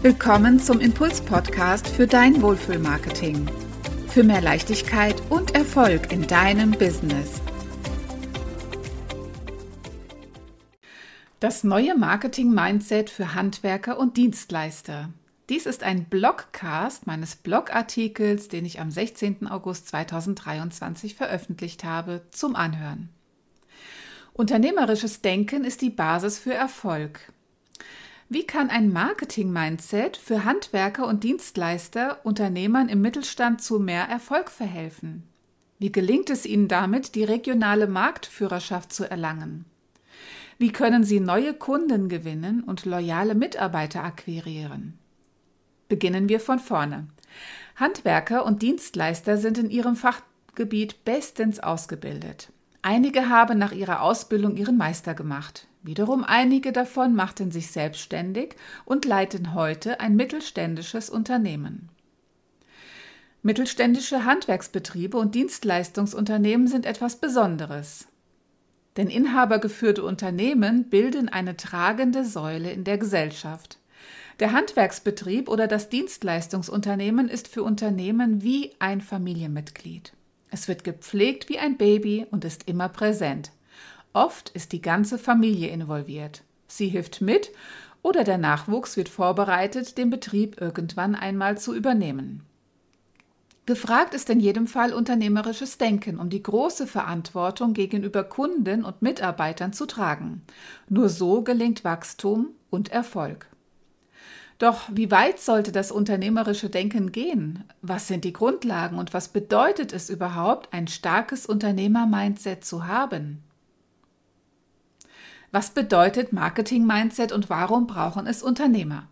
Willkommen zum Impuls-Podcast für dein Wohlfühlmarketing. Für mehr Leichtigkeit und Erfolg in deinem Business. Das neue Marketing-Mindset für Handwerker und Dienstleister. Dies ist ein Blogcast meines Blogartikels, den ich am 16. August 2023 veröffentlicht habe, zum Anhören. Unternehmerisches Denken ist die Basis für Erfolg. Wie kann ein Marketing-Mindset für Handwerker und Dienstleister Unternehmern im Mittelstand zu mehr Erfolg verhelfen? Wie gelingt es ihnen damit, die regionale Marktführerschaft zu erlangen? Wie können sie neue Kunden gewinnen und loyale Mitarbeiter akquirieren? Beginnen wir von vorne. Handwerker und Dienstleister sind in ihrem Fachgebiet bestens ausgebildet. Einige haben nach ihrer Ausbildung ihren Meister gemacht. Wiederum einige davon machten sich selbstständig und leiten heute ein mittelständisches Unternehmen. Mittelständische Handwerksbetriebe und Dienstleistungsunternehmen sind etwas Besonderes. Denn inhabergeführte Unternehmen bilden eine tragende Säule in der Gesellschaft. Der Handwerksbetrieb oder das Dienstleistungsunternehmen ist für Unternehmen wie ein Familienmitglied. Es wird gepflegt wie ein Baby und ist immer präsent. Oft ist die ganze Familie involviert. Sie hilft mit oder der Nachwuchs wird vorbereitet, den Betrieb irgendwann einmal zu übernehmen. Gefragt ist in jedem Fall unternehmerisches Denken, um die große Verantwortung gegenüber Kunden und Mitarbeitern zu tragen. Nur so gelingt Wachstum und Erfolg. Doch wie weit sollte das unternehmerische Denken gehen? Was sind die Grundlagen und was bedeutet es überhaupt, ein starkes Unternehmer-Mindset zu haben? Was bedeutet Marketing-Mindset und warum brauchen es Unternehmer?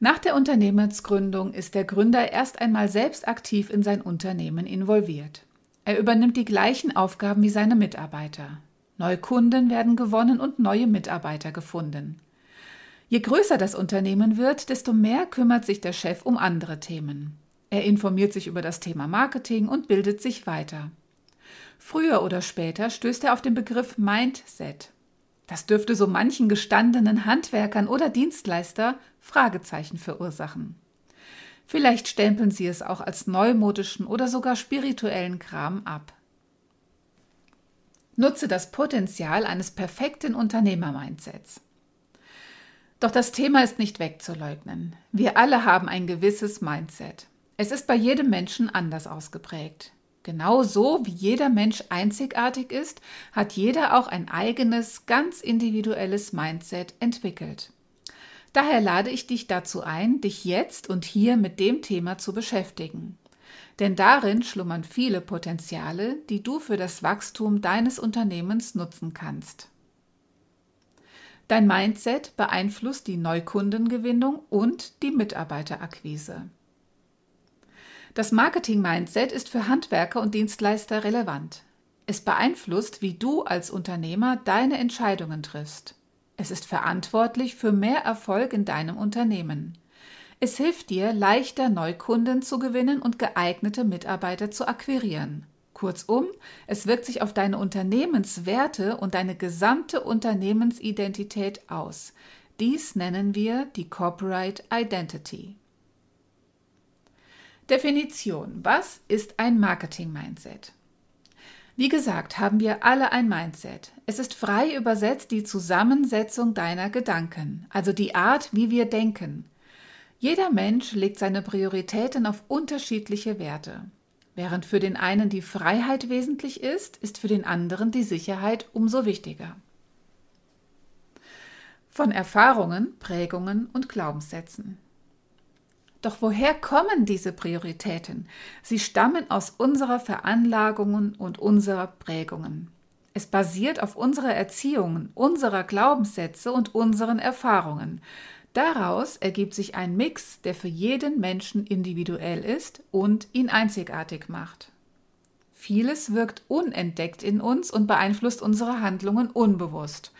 Nach der Unternehmensgründung ist der Gründer erst einmal selbst aktiv in sein Unternehmen involviert. Er übernimmt die gleichen Aufgaben wie seine Mitarbeiter. Neue Kunden werden gewonnen und neue Mitarbeiter gefunden. Je größer das Unternehmen wird, desto mehr kümmert sich der Chef um andere Themen. Er informiert sich über das Thema Marketing und bildet sich weiter. Früher oder später stößt er auf den Begriff Mindset. Das dürfte so manchen gestandenen Handwerkern oder Dienstleister Fragezeichen verursachen. Vielleicht stempeln sie es auch als neumodischen oder sogar spirituellen Kram ab. Nutze das Potenzial eines perfekten Unternehmer-Mindsets. Doch das Thema ist nicht wegzuleugnen. Wir alle haben ein gewisses Mindset. Es ist bei jedem Menschen anders ausgeprägt. Genauso wie jeder Mensch einzigartig ist, hat jeder auch ein eigenes, ganz individuelles Mindset entwickelt. Daher lade ich dich dazu ein, dich jetzt und hier mit dem Thema zu beschäftigen. Denn darin schlummern viele Potenziale, die du für das Wachstum deines Unternehmens nutzen kannst. Dein Mindset beeinflusst die Neukundengewinnung und die Mitarbeiterakquise. Das Marketing-Mindset ist für Handwerker und Dienstleister relevant. Es beeinflusst, wie du als Unternehmer deine Entscheidungen triffst. Es ist verantwortlich für mehr Erfolg in deinem Unternehmen. Es hilft dir, leichter Neukunden zu gewinnen und geeignete Mitarbeiter zu akquirieren. Kurzum, es wirkt sich auf deine Unternehmenswerte und deine gesamte Unternehmensidentität aus. Dies nennen wir die Corporate Identity. Definition. Was ist ein Marketing-Mindset? Wie gesagt, haben wir alle ein Mindset. Es ist frei übersetzt die Zusammensetzung deiner Gedanken, also die Art, wie wir denken. Jeder Mensch legt seine Prioritäten auf unterschiedliche Werte. Während für den einen die Freiheit wesentlich ist, ist für den anderen die Sicherheit umso wichtiger. Von Erfahrungen, Prägungen und Glaubenssätzen. Doch woher kommen diese Prioritäten? Sie stammen aus unserer Veranlagungen und unserer Prägungen. Es basiert auf unserer Erziehung, unserer Glaubenssätze und unseren Erfahrungen. Daraus ergibt sich ein Mix, der für jeden Menschen individuell ist und ihn einzigartig macht. Vieles wirkt unentdeckt in uns und beeinflusst unsere Handlungen unbewusst.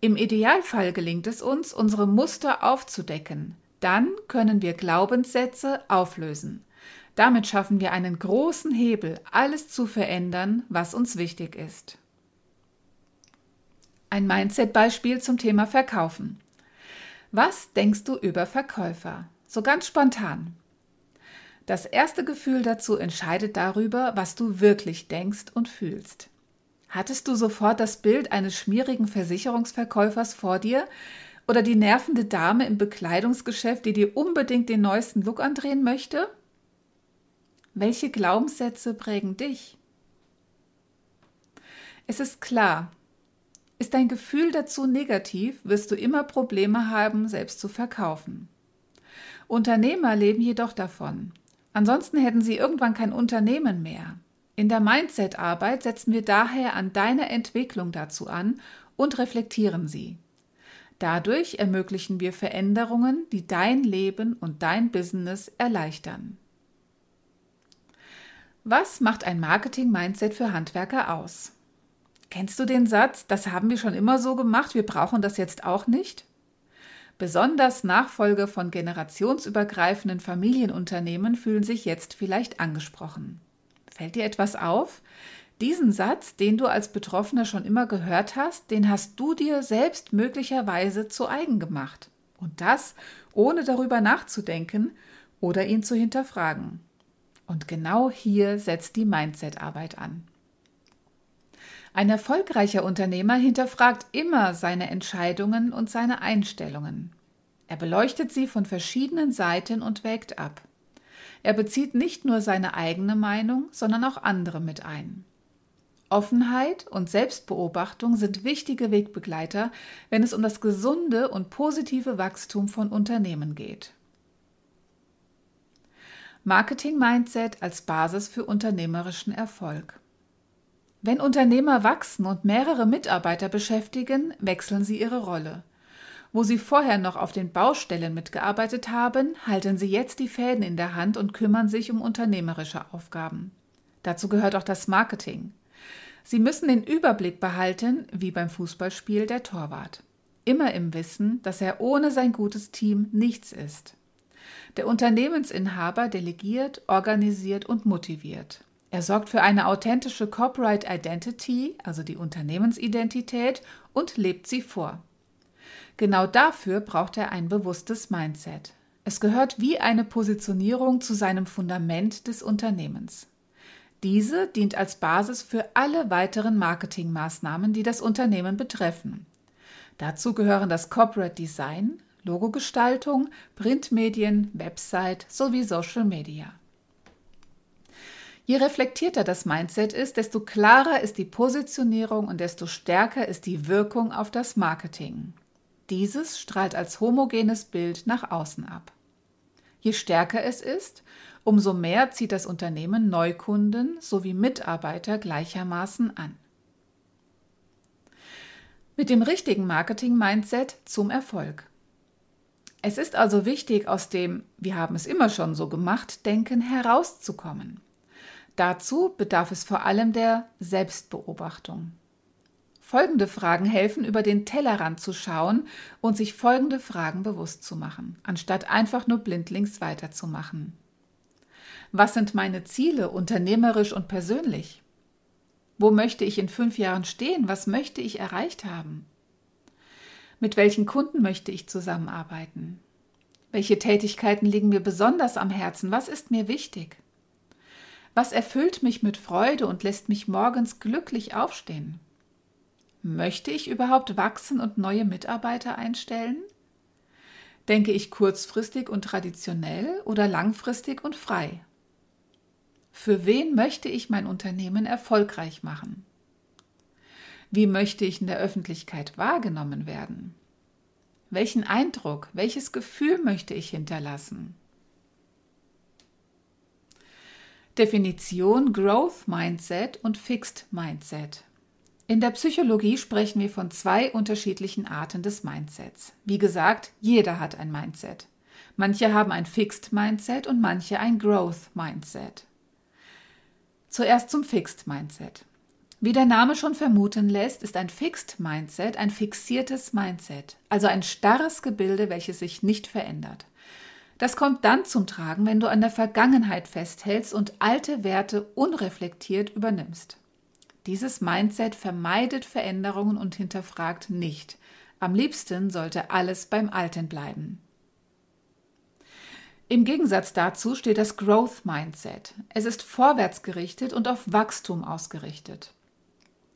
Im Idealfall gelingt es uns, unsere Muster aufzudecken, dann können wir Glaubenssätze auflösen. Damit schaffen wir einen großen Hebel, alles zu verändern, was uns wichtig ist. Ein Mindset-Beispiel zum Thema Verkaufen. Was denkst du über Verkäufer? So ganz spontan. Das erste Gefühl dazu entscheidet darüber, was du wirklich denkst und fühlst. Hattest du sofort das Bild eines schmierigen Versicherungsverkäufers vor dir oder die nervende Dame im Bekleidungsgeschäft, die dir unbedingt den neuesten Look andrehen möchte? Welche Glaubenssätze prägen dich? Es ist klar, ist dein Gefühl dazu negativ, wirst du immer Probleme haben, selbst zu verkaufen. Unternehmer leben jedoch davon. Ansonsten hätten sie irgendwann kein Unternehmen mehr. In der Mindset-Arbeit setzen wir daher an deiner Entwicklung dazu an und reflektieren sie. Dadurch ermöglichen wir Veränderungen, die dein Leben und dein Business erleichtern. Was macht ein Marketing-Mindset für Handwerker aus? Kennst du den Satz, das haben wir schon immer so gemacht, wir brauchen das jetzt auch nicht? Besonders Nachfolger von generationsübergreifenden Familienunternehmen fühlen sich jetzt vielleicht angesprochen. Fällt dir etwas auf? Diesen Satz, den du als Betroffener schon immer gehört hast, den hast du dir selbst möglicherweise zu eigen gemacht. Und das ohne darüber nachzudenken oder ihn zu hinterfragen. Und genau hier setzt die Mindset-Arbeit an. Ein erfolgreicher Unternehmer hinterfragt immer seine Entscheidungen und seine Einstellungen. Er beleuchtet sie von verschiedenen Seiten und wägt ab. Er bezieht nicht nur seine eigene Meinung, sondern auch andere mit ein. Offenheit und Selbstbeobachtung sind wichtige Wegbegleiter, wenn es um das gesunde und positive Wachstum von Unternehmen geht. Marketing Mindset als Basis für unternehmerischen Erfolg. Wenn Unternehmer wachsen und mehrere Mitarbeiter beschäftigen, wechseln sie ihre Rolle. Wo sie vorher noch auf den Baustellen mitgearbeitet haben, halten sie jetzt die Fäden in der Hand und kümmern sich um unternehmerische Aufgaben. Dazu gehört auch das Marketing. Sie müssen den Überblick behalten, wie beim Fußballspiel der Torwart. Immer im Wissen, dass er ohne sein gutes Team nichts ist. Der Unternehmensinhaber delegiert, organisiert und motiviert. Er sorgt für eine authentische Corporate Identity, also die Unternehmensidentität, und lebt sie vor. Genau dafür braucht er ein bewusstes Mindset. Es gehört wie eine Positionierung zu seinem Fundament des Unternehmens. Diese dient als Basis für alle weiteren Marketingmaßnahmen, die das Unternehmen betreffen. Dazu gehören das Corporate Design, Logogestaltung, Printmedien, Website sowie Social Media. Je reflektierter das Mindset ist, desto klarer ist die Positionierung und desto stärker ist die Wirkung auf das Marketing. Dieses strahlt als homogenes Bild nach außen ab. Je stärker es ist, umso mehr zieht das Unternehmen Neukunden sowie Mitarbeiter gleichermaßen an. Mit dem richtigen Marketing-Mindset zum Erfolg. Es ist also wichtig, aus dem Wir haben es immer schon so gemacht Denken herauszukommen. Dazu bedarf es vor allem der Selbstbeobachtung. Folgende Fragen helfen, über den Tellerrand zu schauen und sich folgende Fragen bewusst zu machen, anstatt einfach nur blindlings weiterzumachen. Was sind meine Ziele unternehmerisch und persönlich? Wo möchte ich in fünf Jahren stehen? Was möchte ich erreicht haben? Mit welchen Kunden möchte ich zusammenarbeiten? Welche Tätigkeiten liegen mir besonders am Herzen? Was ist mir wichtig? Was erfüllt mich mit Freude und lässt mich morgens glücklich aufstehen? Möchte ich überhaupt wachsen und neue Mitarbeiter einstellen? Denke ich kurzfristig und traditionell oder langfristig und frei? Für wen möchte ich mein Unternehmen erfolgreich machen? Wie möchte ich in der Öffentlichkeit wahrgenommen werden? Welchen Eindruck, welches Gefühl möchte ich hinterlassen? Definition Growth Mindset und Fixed Mindset. In der Psychologie sprechen wir von zwei unterschiedlichen Arten des Mindsets. Wie gesagt, jeder hat ein Mindset. Manche haben ein Fixed Mindset und manche ein Growth Mindset. Zuerst zum Fixed Mindset. Wie der Name schon vermuten lässt, ist ein Fixed Mindset ein fixiertes Mindset, also ein starres Gebilde, welches sich nicht verändert. Das kommt dann zum Tragen, wenn du an der Vergangenheit festhältst und alte Werte unreflektiert übernimmst. Dieses Mindset vermeidet Veränderungen und hinterfragt nicht, Am liebsten sollte alles beim Alten bleiben. Im Gegensatz dazu steht das Growth Mindset. Es ist vorwärtsgerichtet und auf Wachstum ausgerichtet.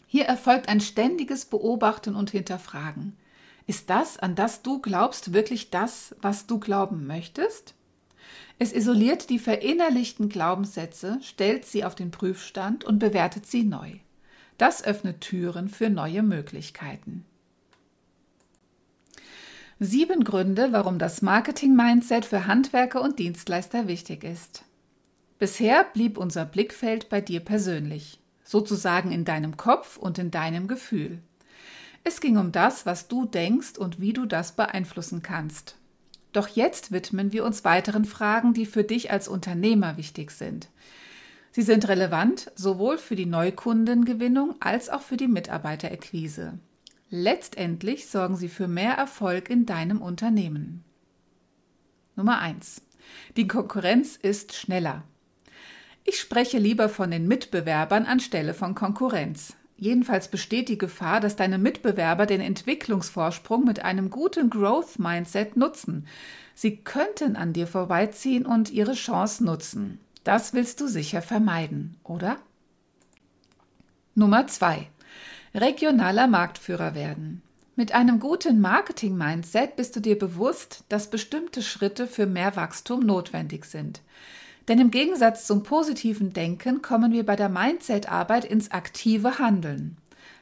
Hier erfolgt ein ständiges Beobachten und Hinterfragen. Ist das, an das du glaubst, wirklich das, was du glauben möchtest? Es isoliert die verinnerlichten Glaubenssätze, stellt sie auf den Prüfstand und bewertet sie neu. Das öffnet Türen für neue Möglichkeiten. Sieben Gründe, warum das Marketing-Mindset für Handwerker und Dienstleister wichtig ist. Bisher blieb unser Blickfeld bei dir persönlich, sozusagen in deinem Kopf und in deinem Gefühl. Es ging um das, was du denkst und wie du das beeinflussen kannst. Doch jetzt widmen wir uns weiteren Fragen, die für dich als Unternehmer wichtig sind. Sie sind relevant sowohl für die Neukundengewinnung als auch für die Mitarbeiterakquise. Letztendlich sorgen sie für mehr Erfolg in deinem Unternehmen. Nummer 1. Die Konkurrenz ist schneller. Ich spreche lieber von den Mitbewerbern anstelle von Konkurrenz. Jedenfalls besteht die Gefahr, dass deine Mitbewerber den Entwicklungsvorsprung mit einem guten Growth-Mindset nutzen. Sie könnten an dir vorbeiziehen und ihre Chance nutzen. Das willst du sicher vermeiden, oder? Nummer 2 regionaler Marktführer werden. Mit einem guten Marketing-Mindset bist du dir bewusst, dass bestimmte Schritte für mehr Wachstum notwendig sind. Denn im Gegensatz zum positiven Denken kommen wir bei der Mindset-Arbeit ins aktive Handeln.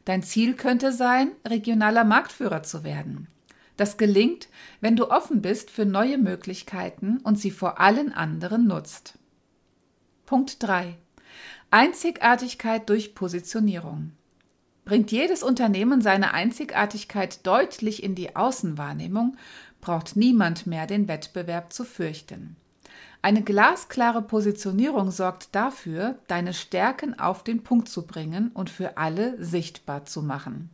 Dein Ziel könnte sein, regionaler Marktführer zu werden. Das gelingt, wenn du offen bist für neue Möglichkeiten und sie vor allen anderen nutzt. Punkt 3. Einzigartigkeit durch Positionierung. Bringt jedes Unternehmen seine Einzigartigkeit deutlich in die Außenwahrnehmung, braucht niemand mehr den Wettbewerb zu fürchten. Eine glasklare Positionierung sorgt dafür, deine Stärken auf den Punkt zu bringen und für alle sichtbar zu machen.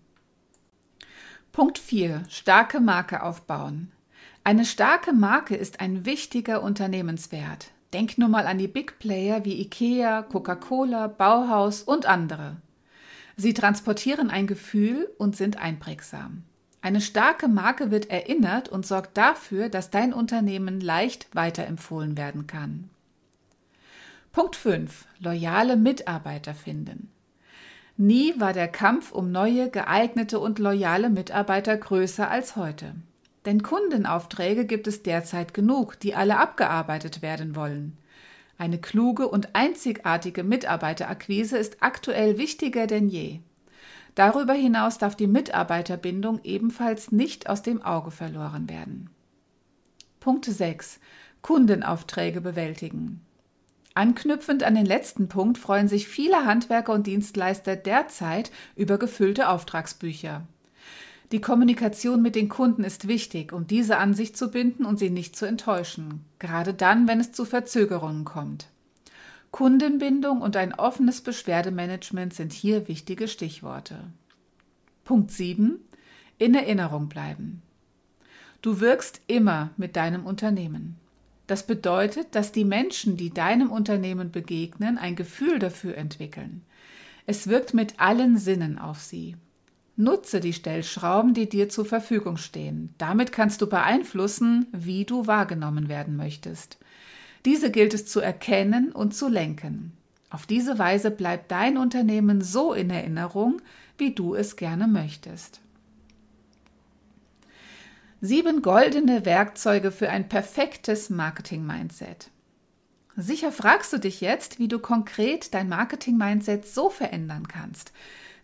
Punkt 4. Starke Marke aufbauen. Eine starke Marke ist ein wichtiger Unternehmenswert. Denk nur mal an die Big Player wie IKEA, Coca-Cola, Bauhaus und andere. Sie transportieren ein Gefühl und sind einprägsam. Eine starke Marke wird erinnert und sorgt dafür, dass dein Unternehmen leicht weiterempfohlen werden kann. Punkt 5. Loyale Mitarbeiter finden. Nie war der Kampf um neue, geeignete und loyale Mitarbeiter größer als heute. Denn Kundenaufträge gibt es derzeit genug, die alle abgearbeitet werden wollen. Eine kluge und einzigartige Mitarbeiterakquise ist aktuell wichtiger denn je. Darüber hinaus darf die Mitarbeiterbindung ebenfalls nicht aus dem Auge verloren werden. Punkt 6. Kundenaufträge bewältigen. Anknüpfend an den letzten Punkt freuen sich viele Handwerker und Dienstleister derzeit über gefüllte Auftragsbücher. Die Kommunikation mit den Kunden ist wichtig, um diese an sich zu binden und sie nicht zu enttäuschen, gerade dann, wenn es zu Verzögerungen kommt. Kundenbindung und ein offenes Beschwerdemanagement sind hier wichtige Stichworte. Punkt 7. In Erinnerung bleiben. Du wirkst immer mit deinem Unternehmen. Das bedeutet, dass die Menschen, die deinem Unternehmen begegnen, ein Gefühl dafür entwickeln. Es wirkt mit allen Sinnen auf sie. Nutze die Stellschrauben, die dir zur Verfügung stehen. Damit kannst du beeinflussen, wie du wahrgenommen werden möchtest. Diese gilt es zu erkennen und zu lenken. Auf diese Weise bleibt dein Unternehmen so in Erinnerung, wie du es gerne möchtest. Sieben goldene Werkzeuge für ein perfektes Marketing-Mindset. Sicher fragst du dich jetzt, wie du konkret dein Marketing-Mindset so verändern kannst,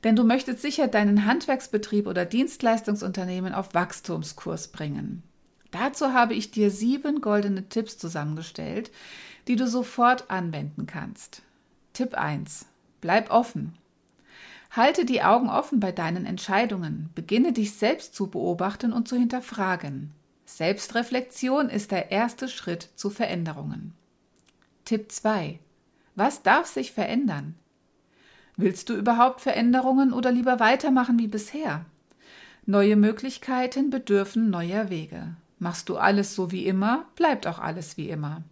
denn du möchtest sicher deinen Handwerksbetrieb oder Dienstleistungsunternehmen auf Wachstumskurs bringen. Dazu habe ich dir sieben goldene Tipps zusammengestellt, die du sofort anwenden kannst. Tipp 1. Bleib offen. Halte die Augen offen bei deinen Entscheidungen. Beginne dich selbst zu beobachten und zu hinterfragen. Selbstreflexion ist der erste Schritt zu Veränderungen. Tipp 2. Was darf sich verändern? Willst du überhaupt Veränderungen oder lieber weitermachen wie bisher? Neue Möglichkeiten bedürfen neuer Wege. Machst du alles so wie immer, bleibt auch alles wie immer.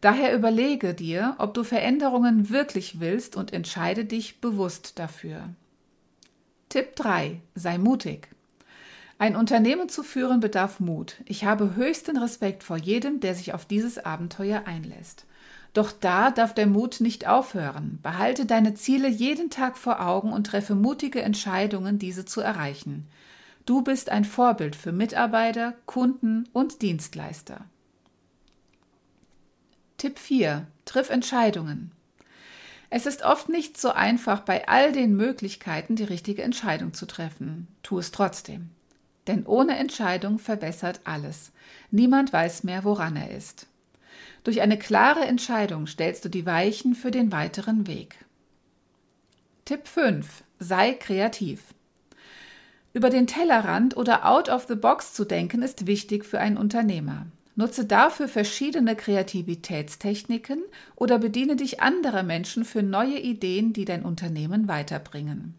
Daher überlege dir, ob du Veränderungen wirklich willst und entscheide dich bewusst dafür. Tipp 3. Sei mutig. Ein Unternehmen zu führen bedarf Mut. Ich habe höchsten Respekt vor jedem, der sich auf dieses Abenteuer einlässt. Doch da darf der Mut nicht aufhören. Behalte deine Ziele jeden Tag vor Augen und treffe mutige Entscheidungen, diese zu erreichen. Du bist ein Vorbild für Mitarbeiter, Kunden und Dienstleister. Tipp 4. Triff Entscheidungen. Es ist oft nicht so einfach, bei all den Möglichkeiten die richtige Entscheidung zu treffen. Tu es trotzdem. Denn ohne Entscheidung verwässert alles. Niemand weiß mehr, woran er ist. Durch eine klare Entscheidung stellst du die Weichen für den weiteren Weg. Tipp 5. Sei kreativ. Über den Tellerrand oder out of the box zu denken ist wichtig für einen Unternehmer. Nutze dafür verschiedene Kreativitätstechniken oder bediene dich anderer Menschen für neue Ideen, die dein Unternehmen weiterbringen.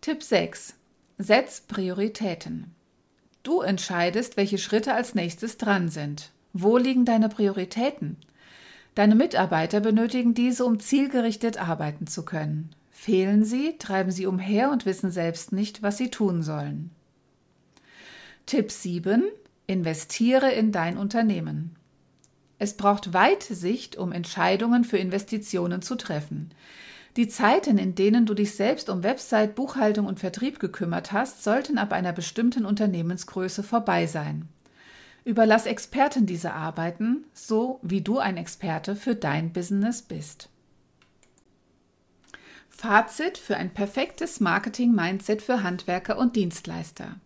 Tipp 6. Setz Prioritäten. Du entscheidest, welche Schritte als nächstes dran sind. Wo liegen deine Prioritäten? Deine Mitarbeiter benötigen diese, um zielgerichtet arbeiten zu können. Fehlen sie, treiben sie umher und wissen selbst nicht, was sie tun sollen. Tipp 7. Investiere in dein Unternehmen. Es braucht Weitsicht, um Entscheidungen für Investitionen zu treffen. Die Zeiten, in denen du dich selbst um Website, Buchhaltung und Vertrieb gekümmert hast, sollten ab einer bestimmten Unternehmensgröße vorbei sein. Überlass Experten diese Arbeiten, so wie du ein Experte für dein Business bist. Fazit für ein perfektes Marketing-Mindset für Handwerker und Dienstleister.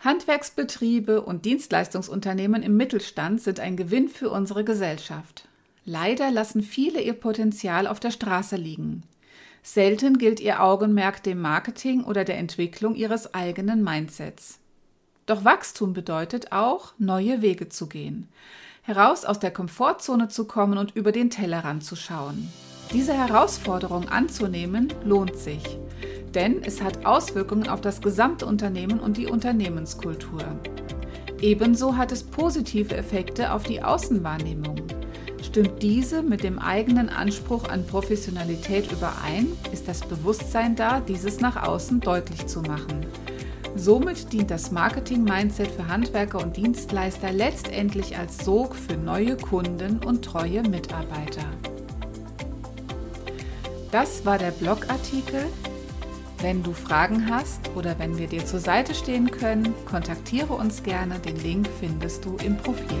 Handwerksbetriebe und Dienstleistungsunternehmen im Mittelstand sind ein Gewinn für unsere Gesellschaft. Leider lassen viele ihr Potenzial auf der Straße liegen. Selten gilt ihr Augenmerk dem Marketing oder der Entwicklung ihres eigenen Mindsets. Doch Wachstum bedeutet auch, neue Wege zu gehen, heraus aus der Komfortzone zu kommen und über den Tellerrand zu schauen. Diese Herausforderung anzunehmen lohnt sich denn es hat Auswirkungen auf das gesamte Unternehmen und die Unternehmenskultur. Ebenso hat es positive Effekte auf die Außenwahrnehmung. Stimmt diese mit dem eigenen Anspruch an Professionalität überein, ist das Bewusstsein da, dieses nach außen deutlich zu machen. Somit dient das Marketing-Mindset für Handwerker und Dienstleister letztendlich als Sog für neue Kunden und treue Mitarbeiter. Das war der Blogartikel wenn du Fragen hast oder wenn wir dir zur Seite stehen können, kontaktiere uns gerne. Den Link findest du im Profil.